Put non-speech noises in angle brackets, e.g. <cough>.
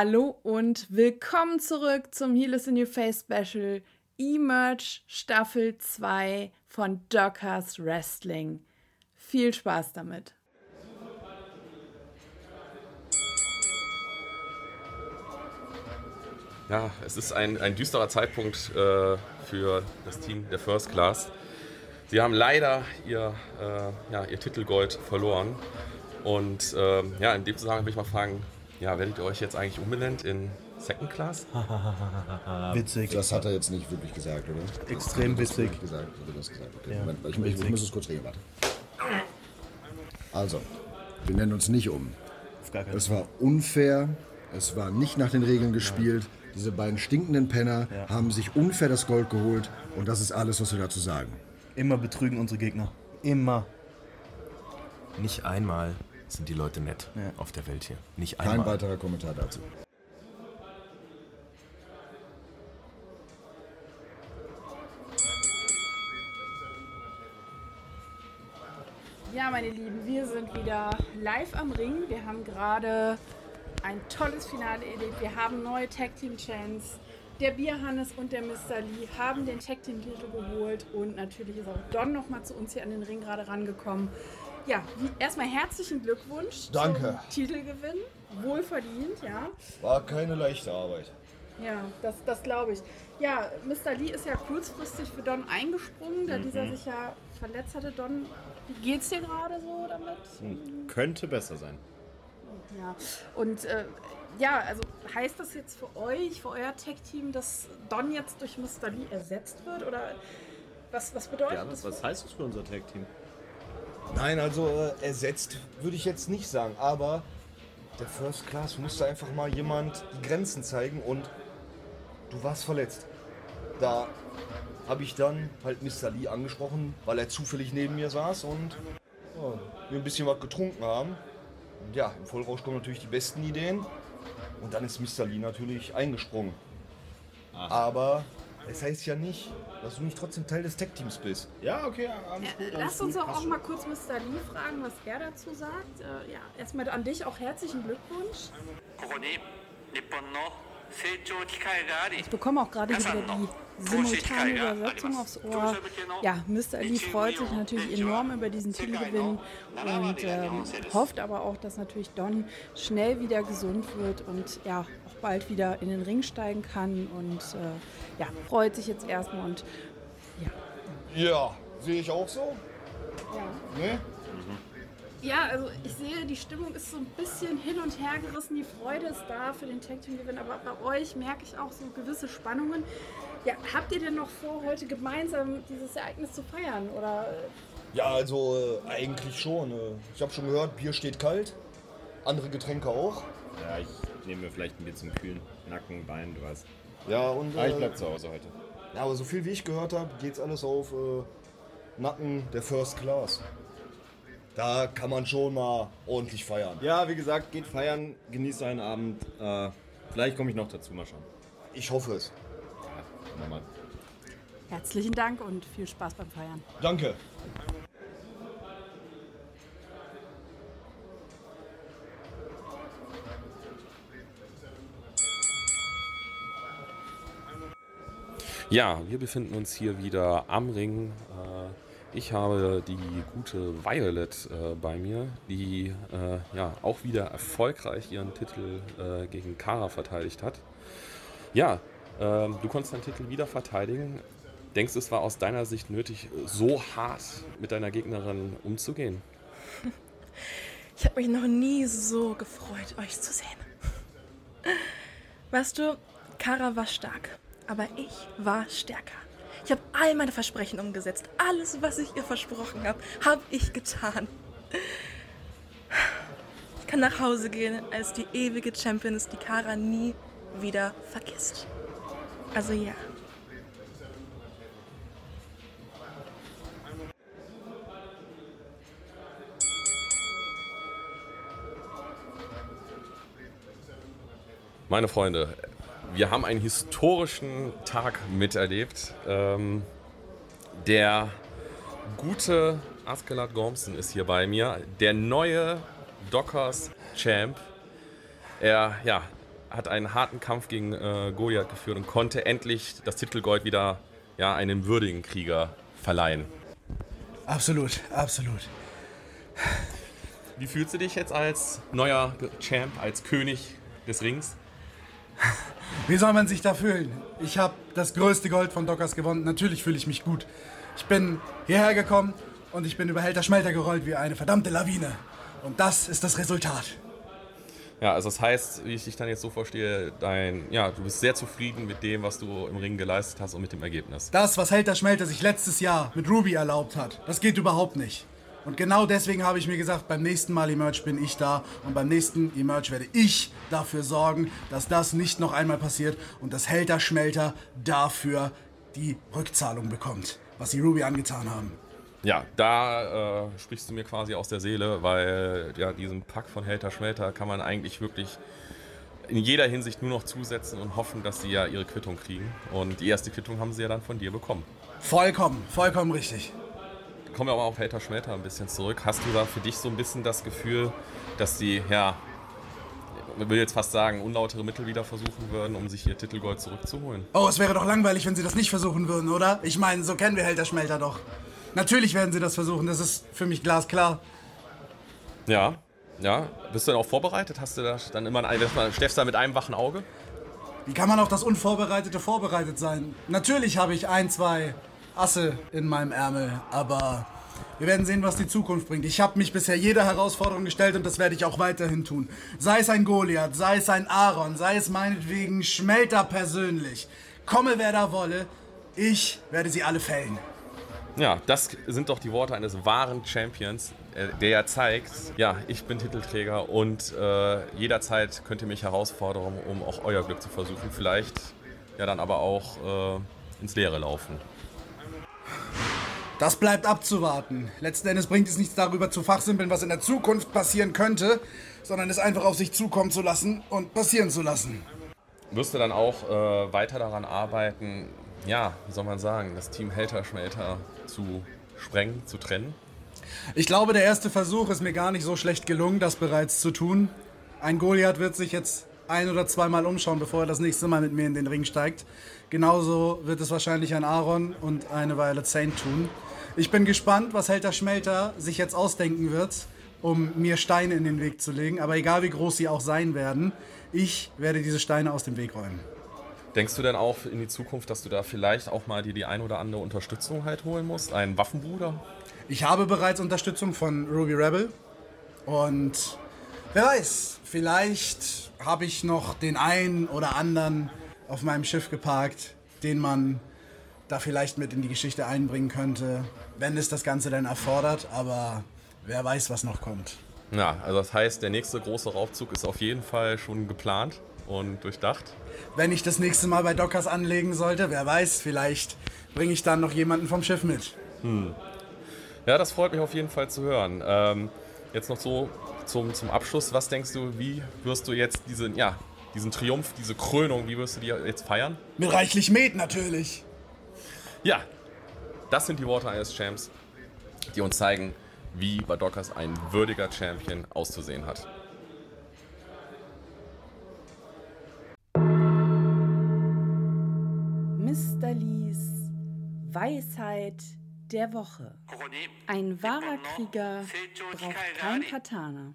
Hallo und willkommen zurück zum Heal is a New Face Special E-Merch Staffel 2 von Dockers Wrestling. Viel Spaß damit. Ja, es ist ein, ein düsterer Zeitpunkt äh, für das Team der First Class. Sie haben leider ihr, äh, ja, ihr Titelgold verloren. Und ähm, ja, in dem Zusammenhang will ich mal fragen, ja, werdet ihr euch jetzt eigentlich umbenannt in Second Class? <laughs> Witzig. Das hat er jetzt nicht wirklich gesagt, oder? Extrem Hat er das witzig. wirklich Gesagt, hat er das gesagt. Okay, Ja, Moment, ich, ich, muss es kurz regeln, warte. Also, wir nennen uns nicht um. Auf gar keinen Es war unfair, es war nicht nach den Regeln gespielt. Diese beiden stinkenden Penner Ja. haben sich unfair das Gold geholt und das ist alles, was wir dazu sagen. Immer betrügen unsere Gegner. Immer. Nicht einmal sind die Leute nett Ja. auf der Welt hier. Nicht Kein einmal. weiterer Kommentar dazu. Ja, meine Lieben, wir sind wieder live am Ring. Wir haben gerade ein tolles Finale erlebt. Wir haben neue Tag Team Champs. Der Bierhannes und der Mr. Lee haben den Tag Team Titel geholt und natürlich ist auch Don noch mal zu uns hier an den Ring gerade rangekommen. Ja, erstmal herzlichen Glückwunsch Danke. zum Titelgewinn. Wohlverdient, ja. War keine leichte Arbeit. Ja, das, das glaube ich. Ja, Mr. Lee ist ja kurzfristig für Don eingesprungen, da dieser sich ja verletzt hatte. Don, wie geht's dir gerade so damit? Könnte besser sein. Ja, und äh, ja, also heißt das jetzt für euch, für euer Tech-Team, dass Don jetzt durch Mr. Lee ersetzt wird? Oder was, was bedeutet Ja, das? was, was heißt das für unser Tag-Team? Nein, also äh, ersetzt würde ich jetzt nicht sagen, aber der First Class musste einfach mal jemand die Grenzen zeigen und du warst verletzt. Da habe ich dann halt Mr. Lee angesprochen, weil er zufällig neben mir saß und ja, wir ein bisschen was getrunken haben. Und ja, im Vollrausch kommen natürlich die besten Ideen. Und dann ist Mr. Lee natürlich eingesprungen. Aber das heißt ja nicht, dass du nicht trotzdem Teil des Tech-Teams bist. Ja, okay. Alles gut, alles Lass uns gut, auch, auch mal kurz Mr. Lee fragen, was er dazu sagt. Äh, ja, erstmal an dich auch herzlichen Glückwunsch. Ich bekomme auch gerade wieder die simultane Übersetzung aufs Ohr. Ja, Mr. Ali freut sich natürlich enorm über diesen Titelgewinn und ähm, hofft aber auch, dass natürlich Don schnell wieder gesund wird und ja, bald wieder in den Ring steigen kann und äh, ja, freut sich jetzt erstmal und ja. Ja, sehe ich auch so. ja. Ne? Ja, also ich sehe, die Stimmung ist so ein bisschen hin und her gerissen. Die Freude ist da für den Tag Team Gewinn, aber bei euch merke ich auch so gewisse Spannungen. Ja, habt ihr denn noch vor, heute gemeinsam dieses Ereignis zu feiern? Oder Ja, also äh, eigentlich schon. Äh, ich habe schon gehört, Bier steht kalt. Andere Getränke auch. Ja, ich nehme mir vielleicht ein bisschen kühlen Nacken, Bein, du weißt. Ja, und Aber ich äh, bleib zu Hause heute. ja, aber so viel wie ich gehört habe, geht's alles auf äh, Nacken der First Class. Da kann man schon mal ordentlich feiern. Ja, wie gesagt, geht feiern, genießt einen Abend. Äh, vielleicht komme ich noch dazu, mal schauen. Ich hoffe es. Ja, nochmal. herzlichen Dank und viel Spaß beim Feiern. Danke. Ja, wir befinden uns hier wieder am Ring. Äh, Ich habe die gute Violet äh, bei mir, die äh, ja auch wieder erfolgreich ihren Titel gegen Kara verteidigt hat. Ja, ähm, du konntest deinen Titel wieder verteidigen. Denkst du, es war aus deiner Sicht nötig, so hart mit deiner Gegnerin umzugehen? <laughs> Ich habe mich noch nie so gefreut, euch zu sehen. <laughs> Weißt du, Kara war stark, aber ich war stärker. Ich habe all meine Versprechen umgesetzt. Alles, was ich ihr versprochen habe, habe ich getan. Ich kann nach Hause gehen als die ewige Championess, die Kara nie wieder vergisst. Also ja. Meine Freunde, wir haben einen historischen Tag miterlebt. Ähm, der gute Askelat Gormson ist hier bei mir, der neue Dockers Champ. Er ja, hat einen harten Kampf gegen äh, Goliath geführt und konnte endlich das Titelgold wieder ja, einem würdigen Krieger verleihen. Absolut, absolut. Wie fühlst du dich jetzt als neuer Champ, als König des Rings? Wie soll man sich da fühlen? Ich habe das größte Gold von Dockers gewonnen. Natürlich fühle ich mich gut. Ich bin hierher gekommen und ich bin über Helter Schmelter gerollt wie eine verdammte Lawine. Und das ist das Resultat. Ja, also das heißt, wie ich dich dann jetzt so verstehe, dein, ja, du bist sehr zufrieden mit dem, was du im Ring geleistet hast und mit dem Ergebnis. Das, was Helter Schmelter sich letztes Jahr mit Ruby erlaubt hat, das geht überhaupt nicht. Und genau deswegen habe ich mir gesagt, beim nächsten Mal Emerge bin ich da und beim nächsten Emerge werde ich dafür sorgen, dass das nicht noch einmal passiert und dass Helter Schmelter dafür die Rückzahlung bekommt, was sie Ruby angetan haben. Ja, da äh, sprichst du mir quasi aus der Seele, weil ja, diesem Pack von Helter Schmelter kann man eigentlich wirklich in jeder Hinsicht nur noch zusetzen und hoffen, dass sie ja ihre Quittung kriegen. Und die erste Quittung haben sie ja dann von dir bekommen. Vollkommen, vollkommen richtig. Kommen wir aber auf Helter Schmelter ein bisschen zurück. Hast du da für dich so ein bisschen das Gefühl, dass die, ja, ich will jetzt fast sagen, unlautere Mittel wieder versuchen würden, um sich ihr Titelgold zurückzuholen? Oh, es wäre doch langweilig, wenn sie das nicht versuchen würden, oder? Ich meine, so kennen wir Helter Schmelter doch. Natürlich werden sie das versuchen, das ist für mich glasklar. Ja, ja. Bist du denn auch vorbereitet? Hast du da dann immer ein, Steffst da mit einem wachen Auge? Wie kann man auf das Unvorbereitete vorbereitet sein? Natürlich habe ich ein, zwei Asse in meinem Ärmel, aber wir werden sehen, was die Zukunft bringt. Ich habe mich bisher jeder Herausforderung gestellt und das werde ich auch weiterhin tun. Sei es ein Goliath, sei es ein Aaron, sei es meinetwegen Schmelter persönlich. Komme wer da wolle, ich werde sie alle fällen. Ja, das sind doch die Worte eines wahren Champions, äh, der ja zeigt, ja, ich bin Titelträger und äh, jederzeit könnt ihr mich herausfordern, um auch euer Glück zu versuchen. Vielleicht ja dann aber auch äh, ins Leere laufen. Das bleibt abzuwarten. Letzten Endes bringt es nichts darüber zu fachsimpeln, was in der Zukunft passieren könnte, sondern es einfach auf sich zukommen zu lassen und passieren zu lassen. Wirst du dann auch äh, weiter daran arbeiten, ja, wie soll man sagen, das Team Helter Schmelter zu sprengen, zu trennen? Ich glaube, der erste Versuch ist mir gar nicht so schlecht gelungen, das bereits zu tun. Ein Goliath wird sich jetzt ein oder zweimal umschauen, bevor er das nächste Mal mit mir in den Ring steigt. Genauso wird es wahrscheinlich ein Aaron und eine Violet Saint tun. Ich bin gespannt, was Helter Schmelter sich jetzt ausdenken wird, um mir Steine in den Weg zu legen. Aber egal wie groß sie auch sein werden, ich werde diese Steine aus dem Weg räumen. Denkst du denn auch in die Zukunft, dass du da vielleicht auch mal dir die ein oder andere Unterstützung halt holen musst? Einen Waffenbruder? Ich habe bereits Unterstützung von Ruby Rebel. Und wer weiß, vielleicht habe ich noch den einen oder anderen auf meinem Schiff geparkt, den man da vielleicht mit in die Geschichte einbringen könnte, wenn es das Ganze dann erfordert. Aber wer weiß, was noch kommt. Ja, also das heißt, der nächste große Raufzug ist auf jeden Fall schon geplant und durchdacht. Wenn ich das nächste Mal bei Dockers anlegen sollte, wer weiß, vielleicht bringe ich dann noch jemanden vom Schiff mit. Hm. Ja, das freut mich auf jeden Fall zu hören. Ähm, jetzt noch so zum, zum Abschluss. Was denkst du, wie wirst du jetzt diesen, ja, diesen Triumph, diese Krönung, wie wirst du die jetzt feiern? Mit reichlich Met natürlich. Ja, das sind die Worte eines Champs, die uns zeigen, wie bei Dockers ein würdiger Champion auszusehen hat. Mr. Lees Weisheit der Woche. Ein wahrer Krieger braucht kein Katana.